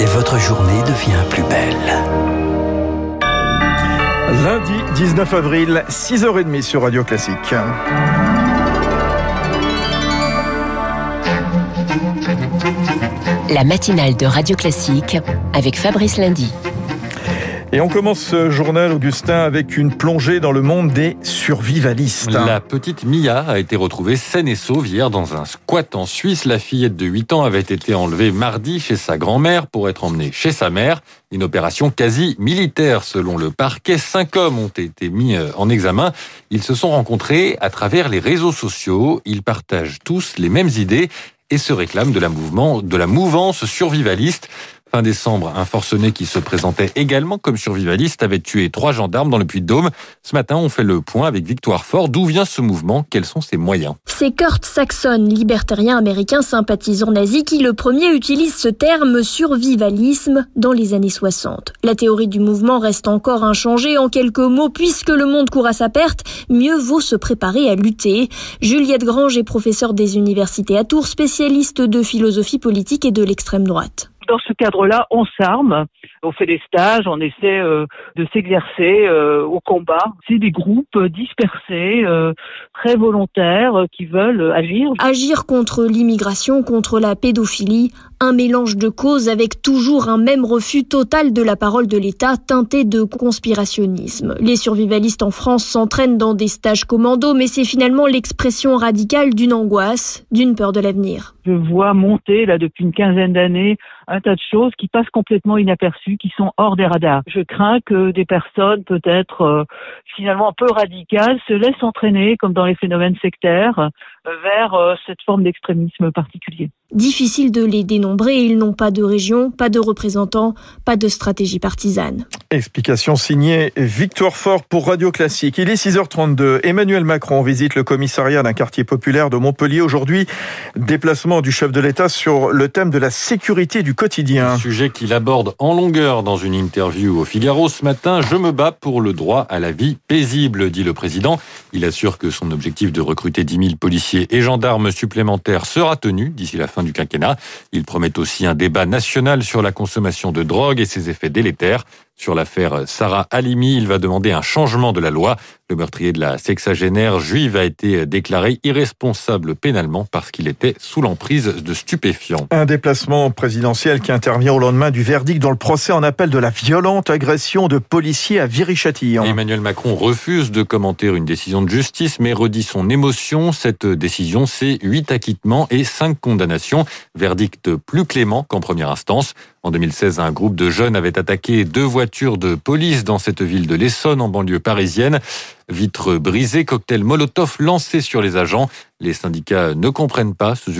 Et votre journée devient plus belle. Lundi 19 avril, 6h30 sur Radio Classique. La matinale de Radio Classique avec Fabrice Lundy. Et on commence ce journal, Augustin, avec une plongée dans le monde des survivalistes. La petite Mia a été retrouvée saine et sauve hier dans un squat en Suisse. La fillette de 8 ans avait été enlevée mardi chez sa grand-mère pour être emmenée chez sa mère. Une opération quasi militaire selon le parquet. Cinq hommes ont été mis euh, en examen. Ils se sont rencontrés à travers les réseaux sociaux. Ils partagent tous les mêmes idées et se réclament de la, mouvement, de la mouvance survivaliste. Fin décembre, un forcené qui se présentait également comme survivaliste avait tué trois gendarmes dans le Puy-de-Dôme. Ce matin, on fait le point avec Victoire Fort. D'où vient ce mouvement? Quels sont ses moyens? C'est Kurt Saxon, libertarien américain sympathisant nazi, qui le premier utilise ce terme survivalisme dans les années 60. La théorie du mouvement reste encore inchangée en quelques mots. Puisque le monde court à sa perte, mieux vaut se préparer à lutter. Juliette Grange est professeure des universités à Tours, spécialiste de philosophie politique et de l'extrême droite dans ce cadre-là, on s'arme, on fait des stages, on essaie euh, de s'exercer euh, au combat. C'est des groupes dispersés, euh, très volontaires, qui veulent agir. Agir contre l'immigration, contre la pédophilie, un mélange de causes avec toujours un même refus total de la parole de l'État teinté de conspirationnisme. Les survivalistes en France s'entraînent dans des stages commando, mais c'est finalement l'expression radicale d'une angoisse, d'une peur de l'avenir. Je vois monter là depuis une quinzaine d'années un tas de choses qui passent complètement inaperçues, qui sont hors des radars. Je crains que des personnes peut-être euh, finalement un peu radicales se laissent entraîner, comme dans les phénomènes sectaires, vers euh, cette forme d'extrémisme particulier. Difficile de les dénombrer, ils n'ont pas de région, pas de représentants, pas de stratégie partisane. Explication signée Victoire Fort pour Radio Classique. Il est 6h32. Emmanuel Macron visite le commissariat d'un quartier populaire de Montpellier aujourd'hui. Déplacement du chef de l'État sur le thème de la sécurité du quotidien. Un sujet qu'il aborde en longueur dans une interview au Figaro ce matin. Je me bats pour le droit à la vie paisible, dit le président. Il assure que son objectif de recruter 10 000 policiers et gendarmes supplémentaires sera tenu d'ici la fin du quinquennat. Il promet aussi un débat national sur la consommation de drogue et ses effets délétères. Sur l'affaire Sarah Halimi, il va demander un changement de la loi. Le meurtrier de la sexagénaire juive a été déclaré irresponsable pénalement parce qu'il était sous l'emprise de stupéfiants. Un déplacement présidentiel qui intervient au lendemain du verdict dans le procès en appel de la violente agression de policiers à Viry-Châtillon. Emmanuel Macron refuse de commenter une décision de justice mais redit son émotion. Cette décision, c'est huit acquittements et cinq condamnations. Verdict plus clément qu'en première instance. En 2016, un groupe de jeunes avait attaqué deux voitures de police dans cette ville de l'Essonne, en banlieue parisienne. Vitres brisées, cocktails Molotov lancés sur les agents. Les syndicats ne comprennent pas ce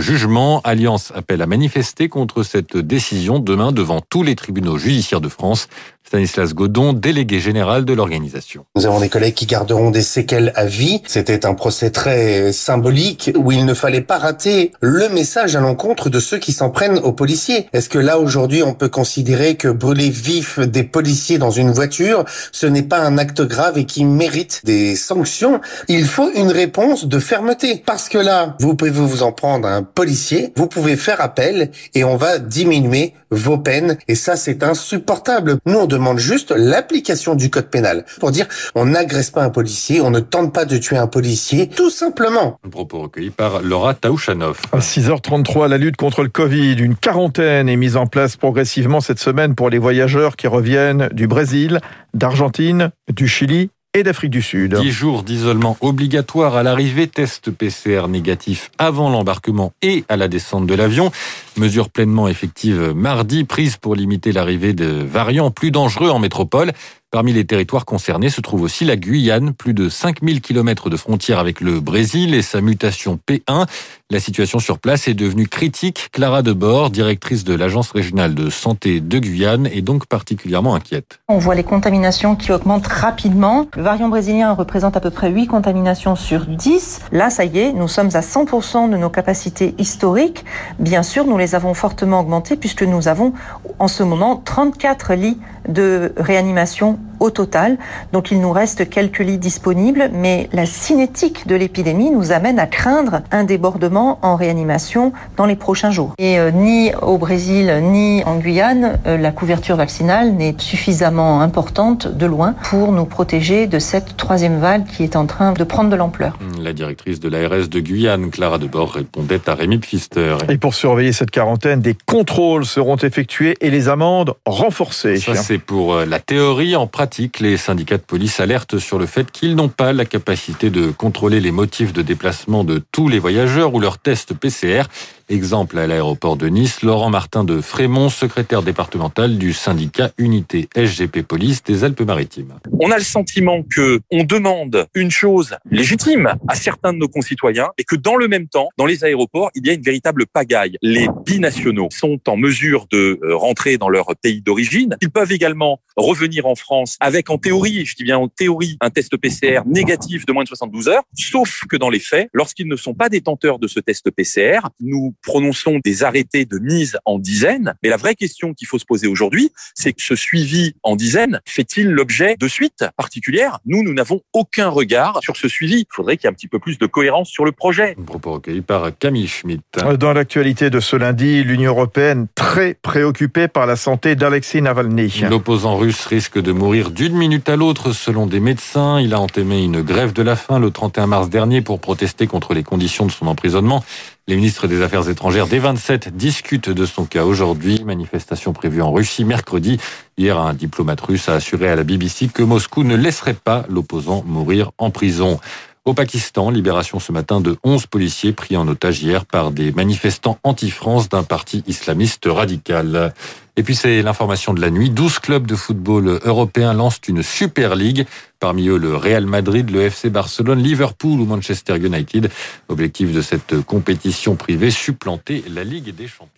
jugement. Alliance appelle à manifester contre cette décision demain devant tous les tribunaux judiciaires de France. Stanislas Godon, délégué général de l'organisation. Nous avons des collègues qui garderont des séquelles à vie. C'était un procès très symbolique où il ne fallait pas rater le message à l'encontre de ceux qui s'en prennent aux policiers. Est-ce que là aujourd'hui on peut considérer que brûler vif des policiers dans une voiture, ce n'est pas un acte grave et qui mérite des sanctions? Il faut une réponse de fermeté. Parce que là, vous pouvez vous en prendre à un policier, vous pouvez faire appel et on va diminuer vos peines. Et ça, c'est insupportable. Nous, on demande juste l'application du code pénal pour dire on n'agresse pas un policier, on ne tente pas de tuer un policier, tout simplement. Un propos recueilli par Laura Taouchanov. À 6h33, la lutte contre le Covid. Une quarantaine est mise en place progressivement cette semaine pour les voyageurs qui reviennent du Brésil, d'Argentine, du Chili et d'Afrique du Sud. 10 jours d'isolement obligatoire à l'arrivée, test PCR négatif avant l'embarquement et à la descente de l'avion. Mesure pleinement effective mardi, prise pour limiter l'arrivée de variants plus dangereux en métropole. Parmi les territoires concernés se trouve aussi la Guyane, plus de 5000 km de frontières avec le Brésil et sa mutation P1. La situation sur place est devenue critique. Clara Debord, directrice de l'Agence régionale de santé de Guyane, est donc particulièrement inquiète. On voit les contaminations qui augmentent rapidement. Le variant brésilien représente à peu près 8 contaminations sur 10. Là, ça y est, nous sommes à 100% de nos capacités historiques. Bien sûr, nous les avons fortement augmentées puisque nous avons en ce moment 34 lits de réanimation au total. Donc il nous reste quelques lits disponibles, mais la cinétique de l'épidémie nous amène à craindre un débordement en réanimation dans les prochains jours. Et euh, ni au Brésil ni en Guyane, euh, la couverture vaccinale n'est suffisamment importante de loin pour nous protéger de cette troisième vague qui est en train de prendre de l'ampleur. La directrice de l'ARS de Guyane, Clara Debord, répondait à Rémi Pfister. Et pour surveiller cette quarantaine, des contrôles seront effectués et les amendes renforcées. Ça, c'est pour euh, la théorie. En pratique, les syndicats de police alertent sur le fait qu'ils n'ont pas la capacité de contrôler les motifs de déplacement de tous les voyageurs ou leurs tests PCR. Exemple à l'aéroport de Nice, Laurent Martin de Frémont, secrétaire départemental du syndicat Unité SGP Police des Alpes-Maritimes. On a le sentiment que on demande une chose légitime à certains de nos concitoyens et que dans le même temps, dans les aéroports, il y a une véritable pagaille. Les binationaux sont en mesure de euh, rentrer dans leur pays d'origine. Ils peuvent également revenir en France avec en théorie, je dis bien en théorie, un test PCR négatif de moins de 72 heures, sauf que dans les faits, lorsqu'ils ne sont pas détenteurs de ce test PCR, nous prononçons des arrêtés de mise en dizaine. Mais la vraie question qu'il faut se poser aujourd'hui, c'est que ce suivi en dizaine fait-il l'objet de suites particulières? Nous, nous n'avons aucun regard sur ce suivi. Il faudrait qu'il y ait un petit peu plus de cohérence sur le projet. Un propos recueilli par Camille Schmitt. Dans l'actualité de ce lundi, l'Union européenne très préoccupée par la santé d'Alexei Navalny. L'opposant russe risque de mourir d'une minute à l'autre selon des médecins. Il a entamé une grève de la faim le 31 mars dernier pour protester contre les conditions de son emprisonnement. Les ministres des Affaires étrangères des 27 discutent de son cas aujourd'hui. Manifestation prévue en Russie mercredi. Hier, un diplomate russe a assuré à la BBC que Moscou ne laisserait pas l'opposant mourir en prison. Au Pakistan, libération ce matin de 11 policiers pris en otage hier par des manifestants anti-France d'un parti islamiste radical. Et puis c'est l'information de la nuit. 12 clubs de football européens lancent une Super League. Parmi eux, le Real Madrid, le FC Barcelone, Liverpool ou Manchester United. Objectif de cette compétition privée, supplanter la Ligue des Champions.